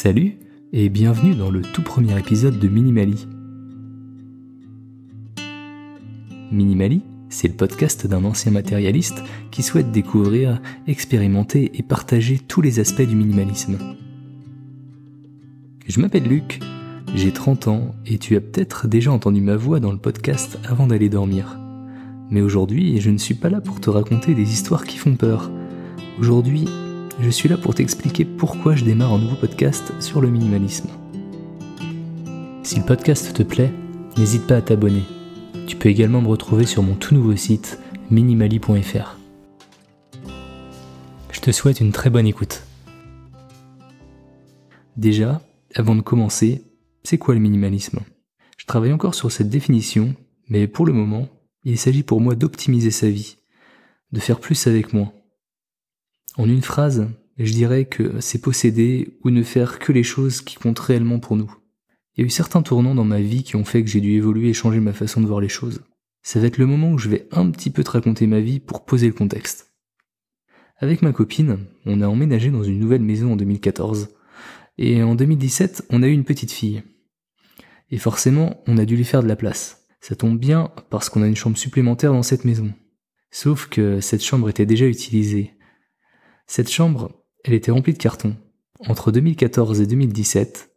Salut et bienvenue dans le tout premier épisode de Minimali. Minimali, c'est le podcast d'un ancien matérialiste qui souhaite découvrir, expérimenter et partager tous les aspects du minimalisme. Je m'appelle Luc, j'ai 30 ans et tu as peut-être déjà entendu ma voix dans le podcast avant d'aller dormir. Mais aujourd'hui, je ne suis pas là pour te raconter des histoires qui font peur. Aujourd'hui, je suis là pour t'expliquer pourquoi je démarre un nouveau podcast sur le minimalisme. Si le podcast te plaît, n'hésite pas à t'abonner. Tu peux également me retrouver sur mon tout nouveau site minimali.fr. Je te souhaite une très bonne écoute. Déjà, avant de commencer, c'est quoi le minimalisme? Je travaille encore sur cette définition, mais pour le moment, il s'agit pour moi d'optimiser sa vie, de faire plus avec moins. En une phrase, je dirais que c'est posséder ou ne faire que les choses qui comptent réellement pour nous. Il y a eu certains tournants dans ma vie qui ont fait que j'ai dû évoluer et changer ma façon de voir les choses. Ça va être le moment où je vais un petit peu te raconter ma vie pour poser le contexte. Avec ma copine, on a emménagé dans une nouvelle maison en 2014. Et en 2017, on a eu une petite fille. Et forcément, on a dû lui faire de la place. Ça tombe bien parce qu'on a une chambre supplémentaire dans cette maison. Sauf que cette chambre était déjà utilisée. Cette chambre, elle était remplie de cartons. Entre 2014 et 2017,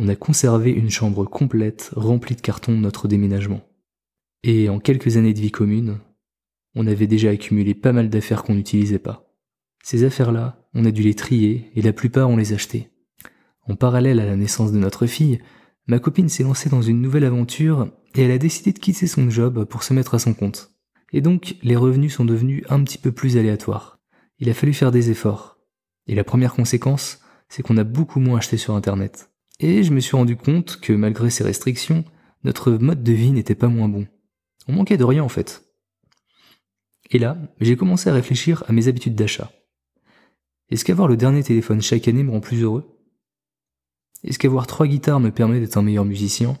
on a conservé une chambre complète remplie de cartons de notre déménagement. Et en quelques années de vie commune, on avait déjà accumulé pas mal d'affaires qu'on n'utilisait pas. Ces affaires-là, on a dû les trier et la plupart on les achetait. En parallèle à la naissance de notre fille, ma copine s'est lancée dans une nouvelle aventure et elle a décidé de quitter son job pour se mettre à son compte. Et donc, les revenus sont devenus un petit peu plus aléatoires il a fallu faire des efforts. Et la première conséquence, c'est qu'on a beaucoup moins acheté sur Internet. Et je me suis rendu compte que malgré ces restrictions, notre mode de vie n'était pas moins bon. On manquait de rien en fait. Et là, j'ai commencé à réfléchir à mes habitudes d'achat. Est-ce qu'avoir le dernier téléphone chaque année me rend plus heureux? Est-ce qu'avoir trois guitares me permet d'être un meilleur musicien?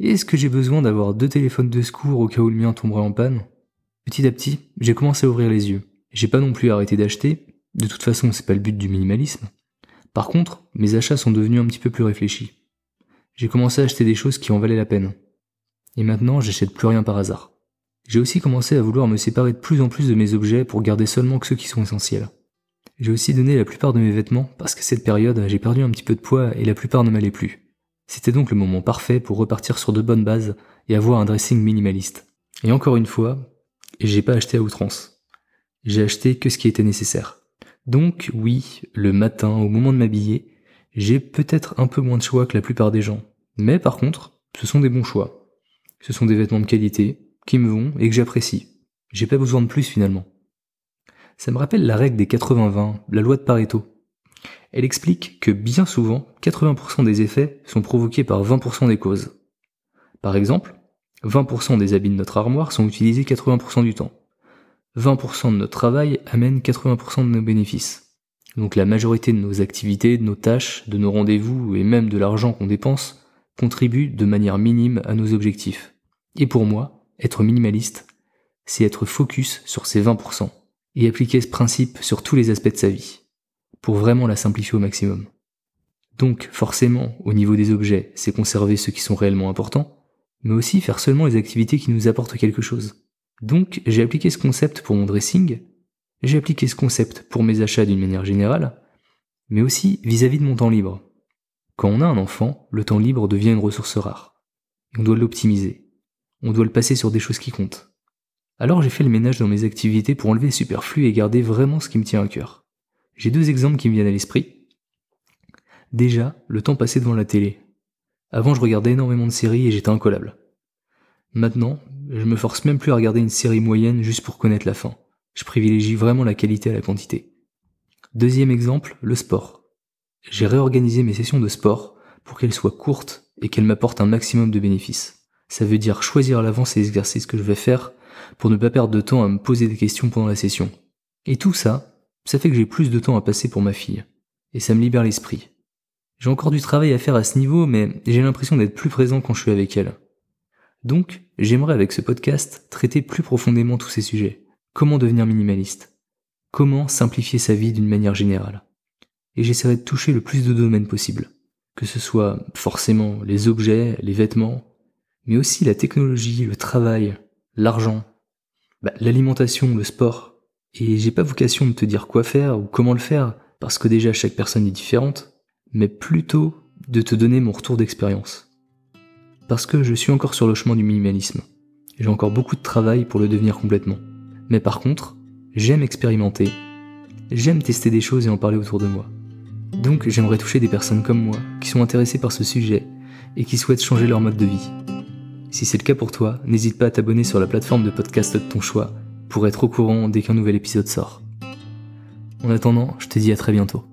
Est-ce que j'ai besoin d'avoir deux téléphones de secours au cas où le mien tomberait en panne? Petit à petit, j'ai commencé à ouvrir les yeux. J'ai pas non plus arrêté d'acheter, de toute façon c'est pas le but du minimalisme. Par contre, mes achats sont devenus un petit peu plus réfléchis. J'ai commencé à acheter des choses qui en valaient la peine. Et maintenant, j'achète plus rien par hasard. J'ai aussi commencé à vouloir me séparer de plus en plus de mes objets pour garder seulement que ceux qui sont essentiels. J'ai aussi donné la plupart de mes vêtements parce qu'à cette période, j'ai perdu un petit peu de poids et la plupart ne m'allaient plus. C'était donc le moment parfait pour repartir sur de bonnes bases et avoir un dressing minimaliste. Et encore une fois, j'ai pas acheté à outrance j'ai acheté que ce qui était nécessaire. Donc oui, le matin, au moment de m'habiller, j'ai peut-être un peu moins de choix que la plupart des gens. Mais par contre, ce sont des bons choix. Ce sont des vêtements de qualité, qui me vont et que j'apprécie. J'ai pas besoin de plus finalement. Ça me rappelle la règle des 80-20, la loi de Pareto. Elle explique que bien souvent, 80% des effets sont provoqués par 20% des causes. Par exemple, 20% des habits de notre armoire sont utilisés 80% du temps. 20% de notre travail amène 80% de nos bénéfices. Donc la majorité de nos activités, de nos tâches, de nos rendez-vous et même de l'argent qu'on dépense contribuent de manière minime à nos objectifs. Et pour moi, être minimaliste, c'est être focus sur ces 20% et appliquer ce principe sur tous les aspects de sa vie, pour vraiment la simplifier au maximum. Donc forcément, au niveau des objets, c'est conserver ceux qui sont réellement importants, mais aussi faire seulement les activités qui nous apportent quelque chose. Donc j'ai appliqué ce concept pour mon dressing, j'ai appliqué ce concept pour mes achats d'une manière générale, mais aussi vis-à-vis de mon temps libre. Quand on a un enfant, le temps libre devient une ressource rare. on doit l'optimiser. On doit le passer sur des choses qui comptent. Alors j'ai fait le ménage dans mes activités pour enlever le superflu et garder vraiment ce qui me tient à cœur. J'ai deux exemples qui me viennent à l'esprit. Déjà, le temps passé devant la télé. Avant, je regardais énormément de séries et j'étais incollable. Maintenant, je me force même plus à regarder une série moyenne juste pour connaître la fin. Je privilégie vraiment la qualité à la quantité. Deuxième exemple, le sport. J'ai réorganisé mes sessions de sport pour qu'elles soient courtes et qu'elles m'apportent un maximum de bénéfices. Ça veut dire choisir à l'avance les exercices que je vais faire pour ne pas perdre de temps à me poser des questions pendant la session. Et tout ça, ça fait que j'ai plus de temps à passer pour ma fille. Et ça me libère l'esprit. J'ai encore du travail à faire à ce niveau, mais j'ai l'impression d'être plus présent quand je suis avec elle. Donc, j'aimerais avec ce podcast traiter plus profondément tous ces sujets. Comment devenir minimaliste? Comment simplifier sa vie d'une manière générale? Et j'essaierai de toucher le plus de domaines possible. Que ce soit forcément les objets, les vêtements, mais aussi la technologie, le travail, l'argent, bah, l'alimentation, le sport. Et j'ai pas vocation de te dire quoi faire ou comment le faire, parce que déjà chaque personne est différente, mais plutôt de te donner mon retour d'expérience. Parce que je suis encore sur le chemin du minimalisme. J'ai encore beaucoup de travail pour le devenir complètement. Mais par contre, j'aime expérimenter, j'aime tester des choses et en parler autour de moi. Donc j'aimerais toucher des personnes comme moi, qui sont intéressées par ce sujet et qui souhaitent changer leur mode de vie. Si c'est le cas pour toi, n'hésite pas à t'abonner sur la plateforme de podcast de ton choix pour être au courant dès qu'un nouvel épisode sort. En attendant, je te dis à très bientôt.